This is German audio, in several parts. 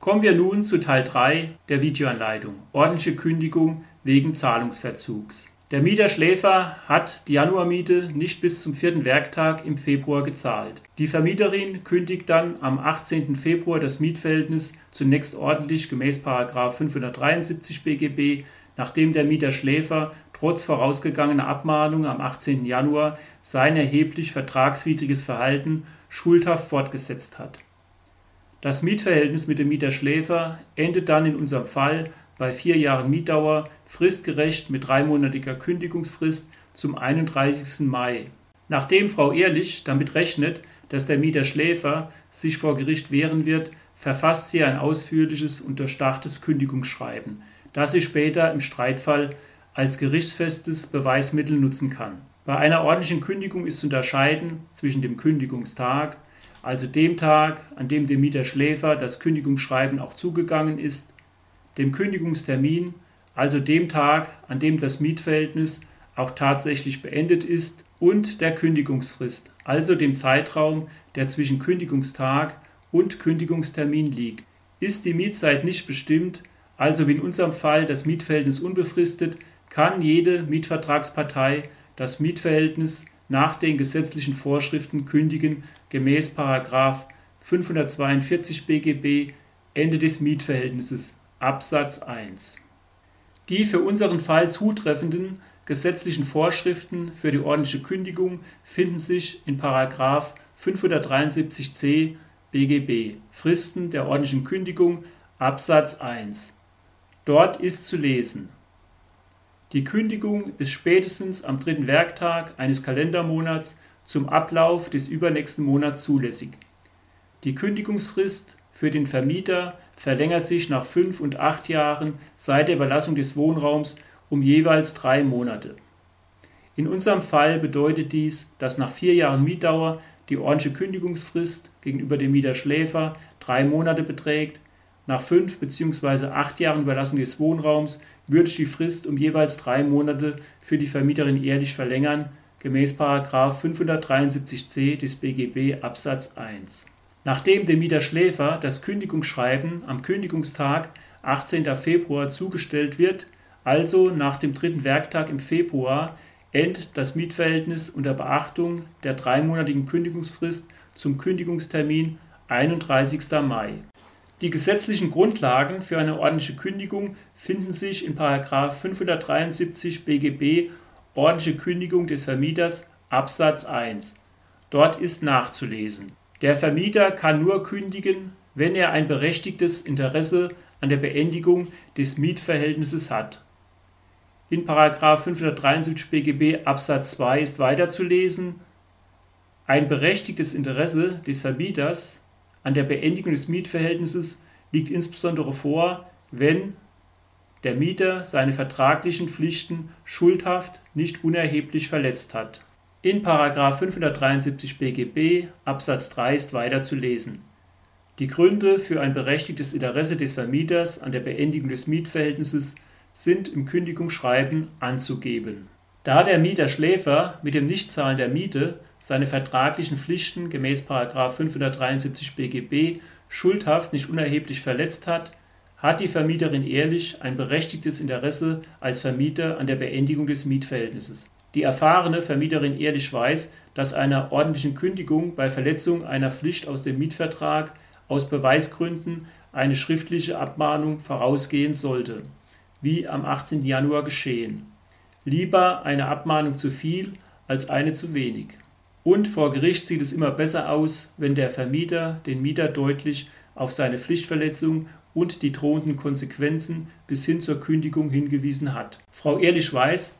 Kommen wir nun zu Teil 3 der Videoanleitung. Ordentliche Kündigung wegen Zahlungsverzugs. Der Mieter-Schläfer hat die Januarmiete nicht bis zum vierten Werktag im Februar gezahlt. Die Vermieterin kündigt dann am 18. Februar das Mietverhältnis zunächst ordentlich gemäß 573 BGB, nachdem der Mieter-Schläfer trotz vorausgegangener Abmahnung am 18. Januar sein erheblich vertragswidriges Verhalten schuldhaft fortgesetzt hat. Das Mietverhältnis mit dem Mieter-Schläfer endet dann in unserem Fall bei vier Jahren Mietdauer fristgerecht mit dreimonatiger Kündigungsfrist zum 31. Mai. Nachdem Frau Ehrlich damit rechnet, dass der Mieter Schläfer sich vor Gericht wehren wird, verfasst sie ein ausführliches und durchdachtes Kündigungsschreiben, das sie später im Streitfall als gerichtsfestes Beweismittel nutzen kann. Bei einer ordentlichen Kündigung ist zu unterscheiden zwischen dem Kündigungstag, also dem Tag, an dem dem Mieter Schläfer das Kündigungsschreiben auch zugegangen ist, dem Kündigungstermin, also dem Tag, an dem das Mietverhältnis auch tatsächlich beendet ist, und der Kündigungsfrist, also dem Zeitraum, der zwischen Kündigungstag und Kündigungstermin liegt. Ist die Mietzeit nicht bestimmt, also wie in unserem Fall das Mietverhältnis unbefristet, kann jede Mietvertragspartei das Mietverhältnis nach den gesetzlichen Vorschriften kündigen gemäß 542 BGB Ende des Mietverhältnisses Absatz 1. Die für unseren Fall zutreffenden gesetzlichen Vorschriften für die ordentliche Kündigung finden sich in 573c BGB Fristen der ordentlichen Kündigung Absatz 1. Dort ist zu lesen Die Kündigung ist spätestens am dritten Werktag eines Kalendermonats zum Ablauf des übernächsten Monats zulässig. Die Kündigungsfrist für den Vermieter verlängert sich nach fünf und acht Jahren seit der Überlassung des Wohnraums um jeweils drei Monate. In unserem Fall bedeutet dies, dass nach vier Jahren Mietdauer die ordentliche Kündigungsfrist gegenüber dem Mieter Schläfer drei Monate beträgt. Nach fünf bzw. acht Jahren Überlassung des Wohnraums würde ich die Frist um jeweils drei Monate für die Vermieterin ehrlich verlängern, gemäß 573c des BGB Absatz 1. Nachdem dem Mieter Schläfer das Kündigungsschreiben am Kündigungstag 18. Februar zugestellt wird, also nach dem dritten Werktag im Februar, endet das Mietverhältnis unter Beachtung der dreimonatigen Kündigungsfrist zum Kündigungstermin 31. Mai. Die gesetzlichen Grundlagen für eine ordentliche Kündigung finden sich in 573 BGB Ordentliche Kündigung des Vermieters Absatz 1. Dort ist nachzulesen der Vermieter kann nur kündigen, wenn er ein berechtigtes Interesse an der Beendigung des Mietverhältnisses hat. In 573 BGB Absatz 2 ist weiterzulesen, ein berechtigtes Interesse des Vermieters an der Beendigung des Mietverhältnisses liegt insbesondere vor, wenn der Mieter seine vertraglichen Pflichten schuldhaft nicht unerheblich verletzt hat in § 573 BGB Absatz 3 ist weiter zu lesen: Die Gründe für ein berechtigtes Interesse des Vermieters an der Beendigung des Mietverhältnisses sind im Kündigungsschreiben anzugeben. Da der Mieter Schläfer mit dem Nichtzahlen der Miete seine vertraglichen Pflichten gemäß § 573 BGB schuldhaft nicht unerheblich verletzt hat, hat die Vermieterin Ehrlich ein berechtigtes Interesse als Vermieter an der Beendigung des Mietverhältnisses die erfahrene Vermieterin ehrlich weiß, dass einer ordentlichen Kündigung bei Verletzung einer Pflicht aus dem Mietvertrag aus Beweisgründen eine schriftliche Abmahnung vorausgehen sollte, wie am 18. Januar geschehen. Lieber eine Abmahnung zu viel als eine zu wenig. Und vor Gericht sieht es immer besser aus, wenn der Vermieter den Mieter deutlich auf seine Pflichtverletzung und die drohenden Konsequenzen bis hin zur Kündigung hingewiesen hat. Frau Ehrlich weiß,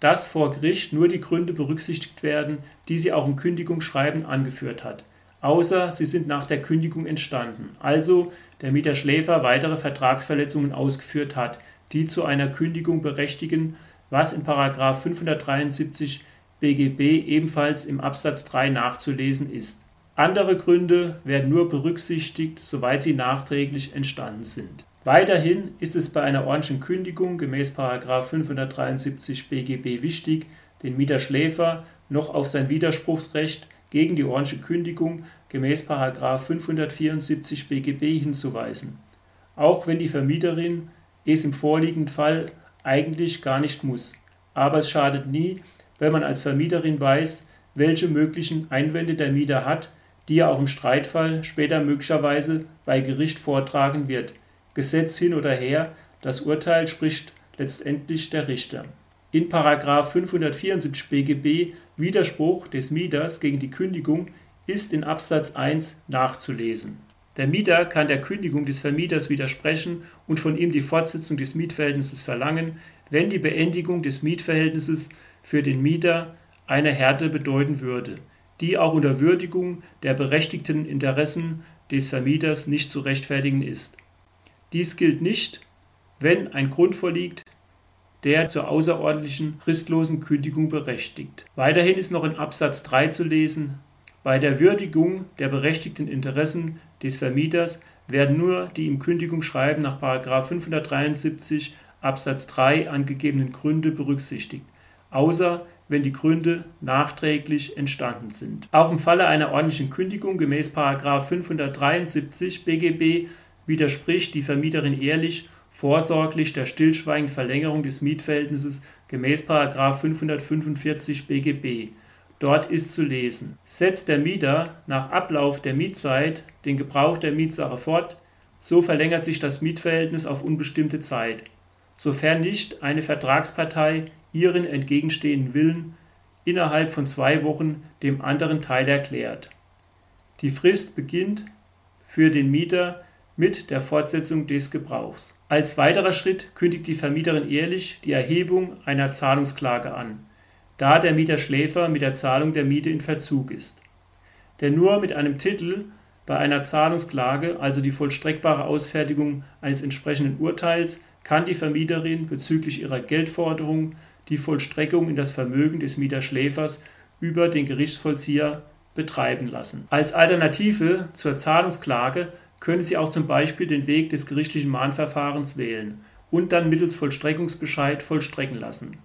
dass vor Gericht nur die Gründe berücksichtigt werden, die sie auch im Kündigungsschreiben angeführt hat, außer sie sind nach der Kündigung entstanden, also der Mieter Schläfer weitere Vertragsverletzungen ausgeführt hat, die zu einer Kündigung berechtigen, was in 573 BGB ebenfalls im Absatz 3 nachzulesen ist. Andere Gründe werden nur berücksichtigt, soweit sie nachträglich entstanden sind Weiterhin ist es bei einer ordentlichen Kündigung gemäß 573 BGB wichtig, den Mieter Schläfer noch auf sein Widerspruchsrecht gegen die ordentliche Kündigung gemäß 574 BGB hinzuweisen. auch wenn die Vermieterin es im vorliegenden Fall eigentlich gar nicht muss. Aber es schadet nie, wenn man als Vermieterin weiß, welche möglichen Einwände der Mieter hat, die er auch im Streitfall später möglicherweise bei Gericht vortragen wird. Gesetz hin oder her, das Urteil spricht letztendlich der Richter. In 574 BGB Widerspruch des Mieters gegen die Kündigung ist in Absatz 1 nachzulesen. Der Mieter kann der Kündigung des Vermieters widersprechen und von ihm die Fortsetzung des Mietverhältnisses verlangen, wenn die Beendigung des Mietverhältnisses für den Mieter eine Härte bedeuten würde, die auch unter Würdigung der berechtigten Interessen des Vermieters nicht zu rechtfertigen ist. Dies gilt nicht, wenn ein Grund vorliegt, der zur außerordentlichen fristlosen Kündigung berechtigt. Weiterhin ist noch in Absatz 3 zu lesen, bei der Würdigung der berechtigten Interessen des Vermieters werden nur die im Kündigungsschreiben nach 573 Absatz 3 angegebenen Gründe berücksichtigt, außer wenn die Gründe nachträglich entstanden sind. Auch im Falle einer ordentlichen Kündigung gemäß 573 BGB widerspricht die Vermieterin ehrlich vorsorglich der stillschweigenden Verlängerung des Mietverhältnisses gemäß 545 BGB. Dort ist zu lesen: Setzt der Mieter nach Ablauf der Mietzeit den Gebrauch der Mietsache fort, so verlängert sich das Mietverhältnis auf unbestimmte Zeit, sofern nicht eine Vertragspartei ihren entgegenstehenden Willen innerhalb von zwei Wochen dem anderen Teil erklärt. Die Frist beginnt für den Mieter mit der Fortsetzung des Gebrauchs. Als weiterer Schritt kündigt die Vermieterin ehrlich die Erhebung einer Zahlungsklage an, da der Mieter Schläfer mit der Zahlung der Miete in Verzug ist. Denn nur mit einem Titel bei einer Zahlungsklage, also die vollstreckbare Ausfertigung eines entsprechenden Urteils, kann die Vermieterin bezüglich ihrer Geldforderung die Vollstreckung in das Vermögen des Mieterschläfers über den Gerichtsvollzieher betreiben lassen. Als Alternative zur Zahlungsklage könnte sie auch zum Beispiel den Weg des gerichtlichen Mahnverfahrens wählen und dann mittels Vollstreckungsbescheid vollstrecken lassen.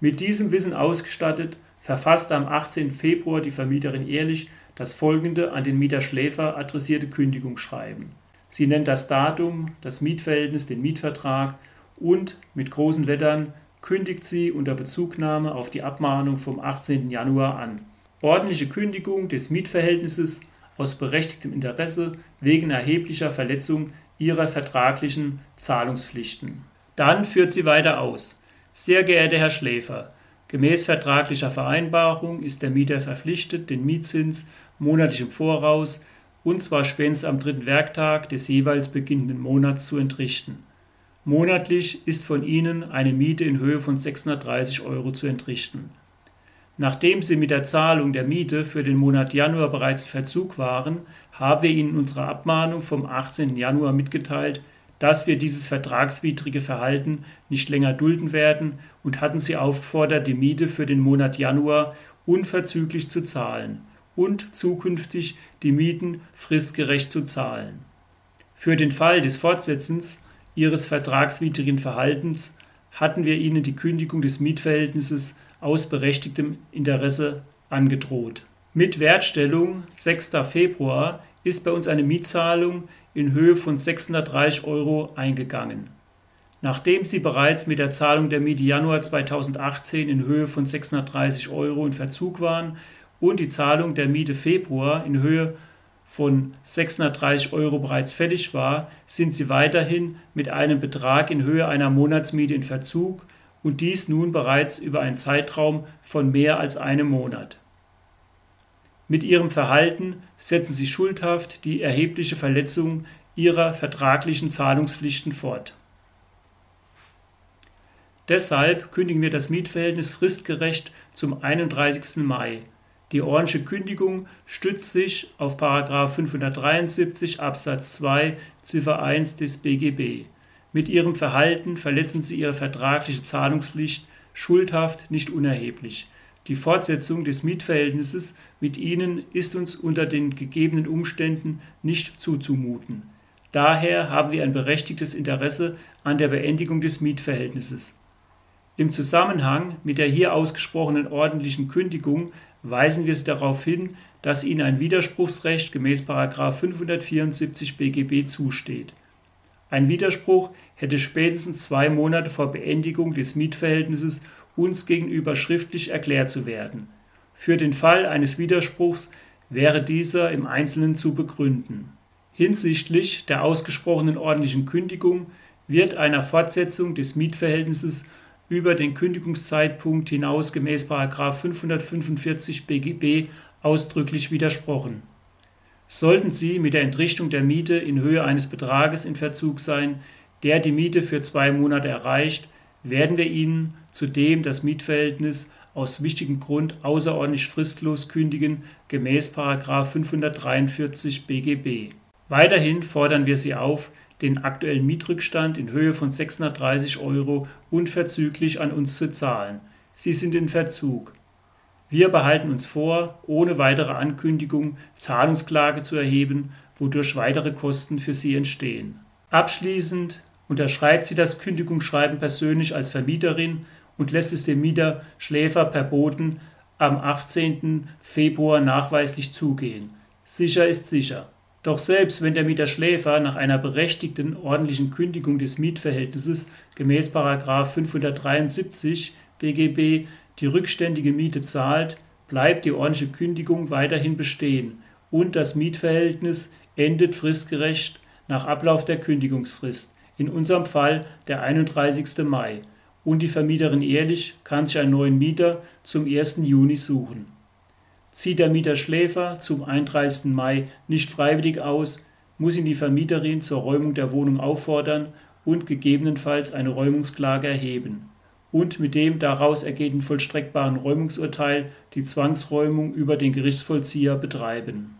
Mit diesem Wissen ausgestattet, verfasste am 18. Februar die Vermieterin Ehrlich das folgende an den Mieter Schläfer adressierte Kündigungsschreiben. Sie nennt das Datum, das Mietverhältnis, den Mietvertrag und mit großen Lettern kündigt sie unter Bezugnahme auf die Abmahnung vom 18. Januar an. Ordentliche Kündigung des Mietverhältnisses aus berechtigtem Interesse wegen erheblicher Verletzung ihrer vertraglichen Zahlungspflichten. Dann führt sie weiter aus. Sehr geehrter Herr Schläfer, gemäß vertraglicher Vereinbarung ist der Mieter verpflichtet, den Mietzins monatlich im Voraus und zwar spätestens am dritten Werktag des jeweils beginnenden Monats zu entrichten. Monatlich ist von Ihnen eine Miete in Höhe von 630 Euro zu entrichten. Nachdem Sie mit der Zahlung der Miete für den Monat Januar bereits in Verzug waren, haben wir Ihnen in unserer Abmahnung vom 18. Januar mitgeteilt, dass wir dieses vertragswidrige Verhalten nicht länger dulden werden und hatten Sie aufgefordert, die Miete für den Monat Januar unverzüglich zu zahlen und zukünftig die Mieten fristgerecht zu zahlen. Für den Fall des Fortsetzens Ihres vertragswidrigen Verhaltens hatten wir Ihnen die Kündigung des Mietverhältnisses aus berechtigtem Interesse angedroht. Mit Wertstellung 6. Februar ist bei uns eine Mietzahlung in Höhe von 630 Euro eingegangen. Nachdem Sie bereits mit der Zahlung der Miete Januar 2018 in Höhe von 630 Euro in Verzug waren und die Zahlung der Miete Februar in Höhe von 630 Euro bereits fertig war, sind Sie weiterhin mit einem Betrag in Höhe einer Monatsmiete in Verzug und dies nun bereits über einen Zeitraum von mehr als einem Monat. Mit ihrem Verhalten setzen sie schuldhaft die erhebliche Verletzung ihrer vertraglichen Zahlungspflichten fort. Deshalb kündigen wir das Mietverhältnis fristgerecht zum 31. Mai. Die ordentliche Kündigung stützt sich auf 573 Absatz 2 Ziffer 1 des BGB. Mit ihrem Verhalten verletzen sie ihre vertragliche Zahlungspflicht schuldhaft nicht unerheblich. Die Fortsetzung des Mietverhältnisses mit ihnen ist uns unter den gegebenen Umständen nicht zuzumuten. Daher haben wir ein berechtigtes Interesse an der Beendigung des Mietverhältnisses. Im Zusammenhang mit der hier ausgesprochenen ordentlichen Kündigung weisen wir Sie darauf hin, dass Ihnen ein Widerspruchsrecht gemäß 574 BGB zusteht. Ein Widerspruch hätte spätestens zwei Monate vor Beendigung des Mietverhältnisses uns gegenüber schriftlich erklärt zu werden. Für den Fall eines Widerspruchs wäre dieser im Einzelnen zu begründen. Hinsichtlich der ausgesprochenen ordentlichen Kündigung wird einer Fortsetzung des Mietverhältnisses über den Kündigungszeitpunkt hinaus gemäß 545 BGB ausdrücklich widersprochen. Sollten Sie mit der Entrichtung der Miete in Höhe eines Betrages in Verzug sein, der die Miete für zwei Monate erreicht, werden wir Ihnen zudem das Mietverhältnis aus wichtigem Grund außerordentlich fristlos kündigen gemäß 543 BGB. Weiterhin fordern wir Sie auf, den aktuellen Mietrückstand in Höhe von 630 Euro unverzüglich an uns zu zahlen. Sie sind in Verzug. Wir behalten uns vor, ohne weitere Ankündigung Zahlungsklage zu erheben, wodurch weitere Kosten für Sie entstehen. Abschließend unterschreibt sie das Kündigungsschreiben persönlich als Vermieterin und lässt es dem Mieter Schläfer per Boten am 18. Februar nachweislich zugehen. Sicher ist sicher. Doch selbst wenn der Mieter Schläfer nach einer berechtigten ordentlichen Kündigung des Mietverhältnisses gemäß 573 BGB die rückständige Miete zahlt, bleibt die ordentliche Kündigung weiterhin bestehen und das Mietverhältnis endet fristgerecht nach Ablauf der Kündigungsfrist in unserem Fall der 31. Mai, und die Vermieterin Ehrlich kann sich einen neuen Mieter zum 1. Juni suchen. Zieht der Mieter Schläfer zum 31. Mai nicht freiwillig aus, muss ihn die Vermieterin zur Räumung der Wohnung auffordern und gegebenenfalls eine Räumungsklage erheben und mit dem daraus ergehenden vollstreckbaren Räumungsurteil die Zwangsräumung über den Gerichtsvollzieher betreiben